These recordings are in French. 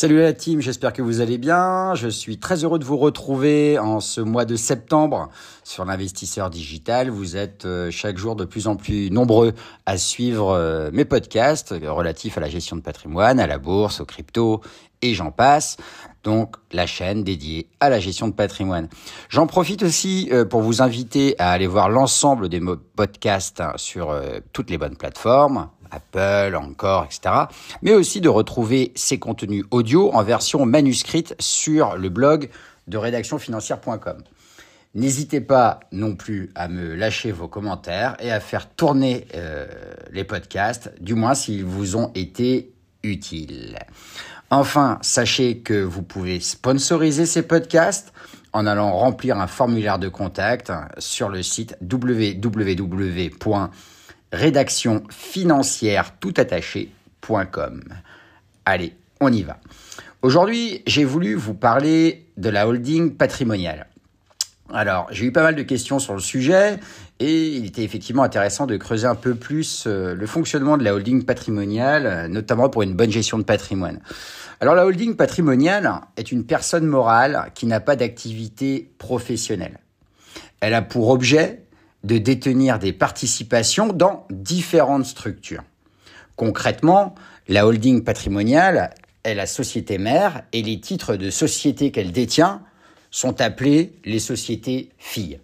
Salut la team, j'espère que vous allez bien. Je suis très heureux de vous retrouver en ce mois de septembre sur l'investisseur digital. Vous êtes euh, chaque jour de plus en plus nombreux à suivre euh, mes podcasts relatifs à la gestion de patrimoine, à la bourse, aux cryptos et j'en passe. Donc la chaîne dédiée à la gestion de patrimoine. J'en profite aussi euh, pour vous inviter à aller voir l'ensemble des podcasts hein, sur toutes les bonnes plateformes, Apple, encore, etc. Mais aussi de retrouver ces contenus audio en version manuscrite sur le blog de rédactionfinancière.com. N'hésitez pas non plus à me lâcher vos commentaires et à faire tourner euh, les podcasts, du moins s'ils vous ont été utiles. Enfin, sachez que vous pouvez sponsoriser ces podcasts en allant remplir un formulaire de contact sur le site www rédaction financière tout attaché.com. Allez, on y va. Aujourd'hui, j'ai voulu vous parler de la holding patrimoniale. Alors, j'ai eu pas mal de questions sur le sujet et il était effectivement intéressant de creuser un peu plus euh, le fonctionnement de la holding patrimoniale, notamment pour une bonne gestion de patrimoine. Alors, la holding patrimoniale est une personne morale qui n'a pas d'activité professionnelle. Elle a pour objet de détenir des participations dans différentes structures. Concrètement, la holding patrimoniale est la société mère et les titres de société qu'elle détient sont appelés les sociétés filles.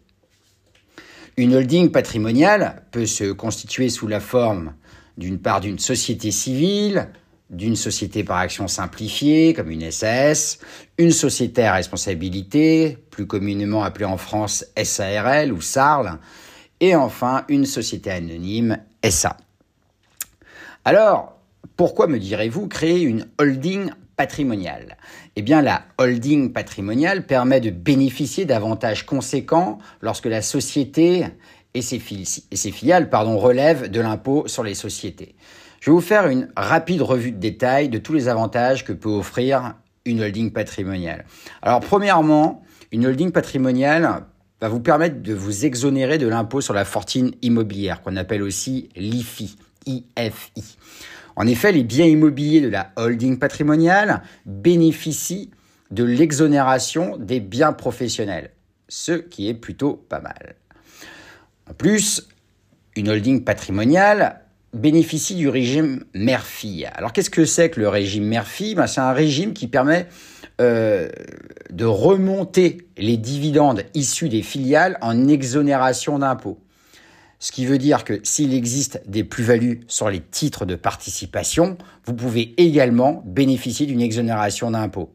Une holding patrimoniale peut se constituer sous la forme d'une part d'une société civile, d'une société par action simplifiée, comme une SAS, une société à responsabilité, plus communément appelée en France SARL ou SARL, et enfin une société anonyme SA. Alors, pourquoi me direz-vous créer une holding patrimoniale? Eh bien, la holding patrimoniale permet de bénéficier d'avantages conséquents lorsque la société et ses, filiales relèvent de l'impôt sur les sociétés. Je vais vous faire une rapide revue de détail de tous les avantages que peut offrir une holding patrimoniale. Alors, premièrement, une holding patrimoniale va vous permettre de vous exonérer de l'impôt sur la fortune immobilière, qu'on appelle aussi l'IFI. IFI. En effet, les biens immobiliers de la holding patrimoniale bénéficient de l'exonération des biens professionnels, ce qui est plutôt pas mal. En plus, une holding patrimoniale bénéficie du régime mère-fille. Alors qu'est-ce que c'est que le régime mère-fille? Ben, C'est un régime qui permet euh, de remonter les dividendes issus des filiales en exonération d'impôts. Ce qui veut dire que s'il existe des plus-values sur les titres de participation, vous pouvez également bénéficier d'une exonération d'impôts.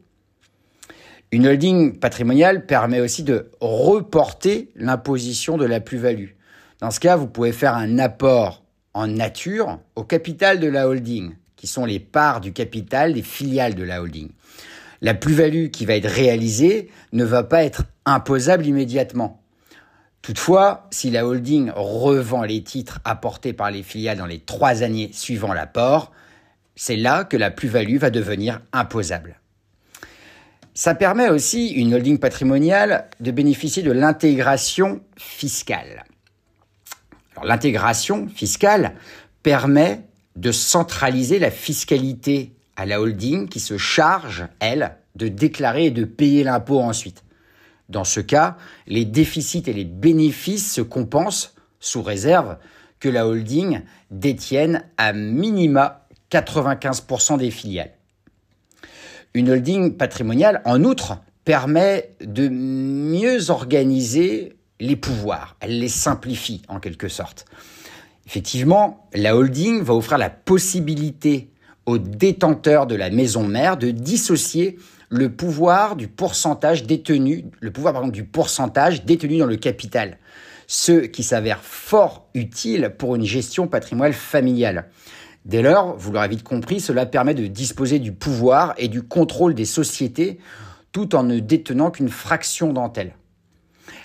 Une holding patrimoniale permet aussi de reporter l'imposition de la plus-value. Dans ce cas, vous pouvez faire un apport en nature au capital de la holding, qui sont les parts du capital des filiales de la holding la plus-value qui va être réalisée ne va pas être imposable immédiatement. Toutefois, si la holding revend les titres apportés par les filiales dans les trois années suivant l'apport, c'est là que la plus-value va devenir imposable. Ça permet aussi, une holding patrimoniale, de bénéficier de l'intégration fiscale. L'intégration fiscale permet de centraliser la fiscalité à la holding qui se charge, elle, de déclarer et de payer l'impôt ensuite. Dans ce cas, les déficits et les bénéfices se compensent sous réserve que la holding détienne à minima 95% des filiales. Une holding patrimoniale, en outre, permet de mieux organiser les pouvoirs. Elle les simplifie en quelque sorte. Effectivement, la holding va offrir la possibilité au détenteur de la maison mère de dissocier le pouvoir du pourcentage détenu, le pouvoir par du pourcentage détenu dans le capital, ce qui s'avère fort utile pour une gestion patrimoniale familiale. Dès lors, vous l'aurez vite compris, cela permet de disposer du pouvoir et du contrôle des sociétés tout en ne détenant qu'une fraction d'entre elles.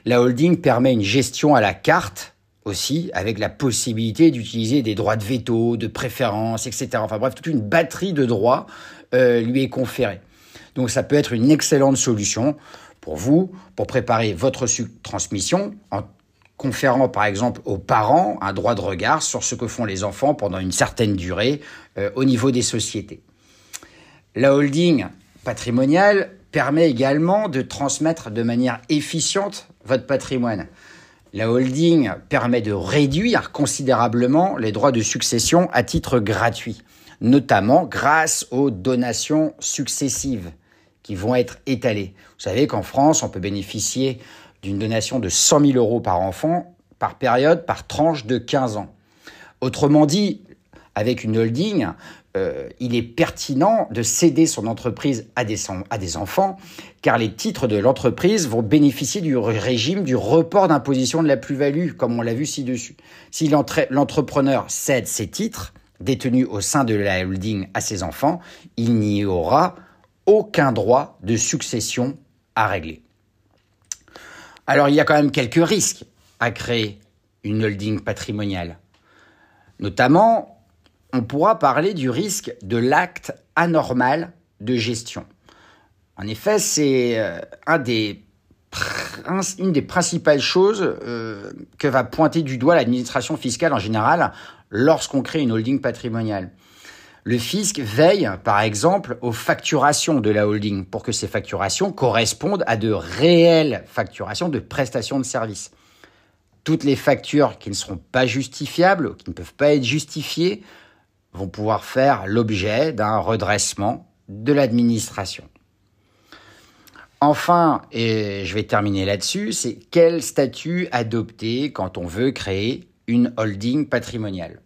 La holding permet une gestion à la carte aussi, avec la possibilité d'utiliser des droits de veto, de préférence, etc. Enfin bref, toute une batterie de droits euh, lui est conférée. Donc ça peut être une excellente solution pour vous, pour préparer votre transmission en conférant par exemple aux parents un droit de regard sur ce que font les enfants pendant une certaine durée euh, au niveau des sociétés. La holding patrimoniale permet également de transmettre de manière efficiente votre patrimoine. La holding permet de réduire considérablement les droits de succession à titre gratuit, notamment grâce aux donations successives qui vont être étalées. Vous savez qu'en France, on peut bénéficier d'une donation de 100 000 euros par enfant par période, par tranche de 15 ans. Autrement dit, avec une holding, euh, il est pertinent de céder son entreprise à des, à des enfants, car les titres de l'entreprise vont bénéficier du régime du report d'imposition de la plus-value, comme on l'a vu ci-dessus. Si l'entrepreneur cède ses titres, détenus au sein de la holding à ses enfants, il n'y aura aucun droit de succession à régler. Alors il y a quand même quelques risques à créer une holding patrimoniale. Notamment, on pourra parler du risque de l'acte anormal de gestion. En effet, c'est euh, une des principales choses euh, que va pointer du doigt l'administration fiscale en général lorsqu'on crée une holding patrimoniale. Le fisc veille, par exemple, aux facturations de la holding pour que ces facturations correspondent à de réelles facturations de prestations de services. Toutes les factures qui ne seront pas justifiables, qui ne peuvent pas être justifiées, vont pouvoir faire l'objet d'un redressement de l'administration. Enfin, et je vais terminer là-dessus, c'est quel statut adopter quand on veut créer une holding patrimoniale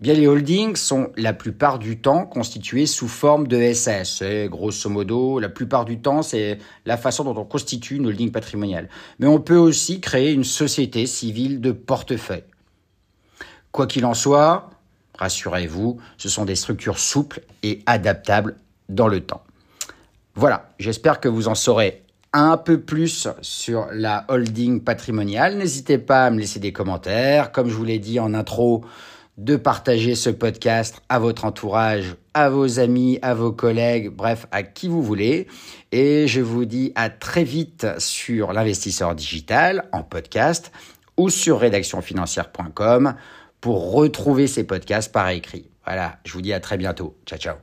eh Bien, les holdings sont la plupart du temps constitués sous forme de SS. Grosso modo, la plupart du temps, c'est la façon dont on constitue une holding patrimoniale. Mais on peut aussi créer une société civile de portefeuille. Quoi qu'il en soit, rassurez-vous, ce sont des structures souples et adaptables dans le temps. Voilà, j'espère que vous en saurez un peu plus sur la holding patrimoniale. N'hésitez pas à me laisser des commentaires. Comme je vous l'ai dit en intro, de partager ce podcast à votre entourage, à vos amis, à vos collègues, bref, à qui vous voulez. Et je vous dis à très vite sur l'investisseur digital en podcast ou sur rédactionfinancière.com pour retrouver ces podcasts par écrit. Voilà, je vous dis à très bientôt. Ciao, ciao.